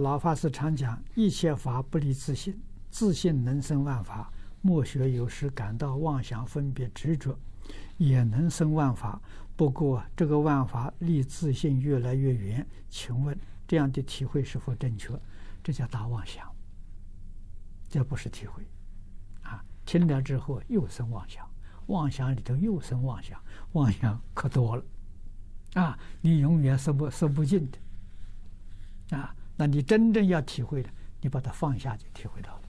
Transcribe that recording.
老法师常讲：“一切法不离自性，自性能生万法。莫学有时感到妄想、分别、执着，也能生万法。不过这个万法离自性越来越远。请问这样的体会是否正确？这叫大妄想，这不是体会。啊，听了之后又生妄想，妄想里头又生妄想，妄想可多了。啊，你永远说不说不尽的。啊。”那你真正要体会的，你把它放下就体会到了。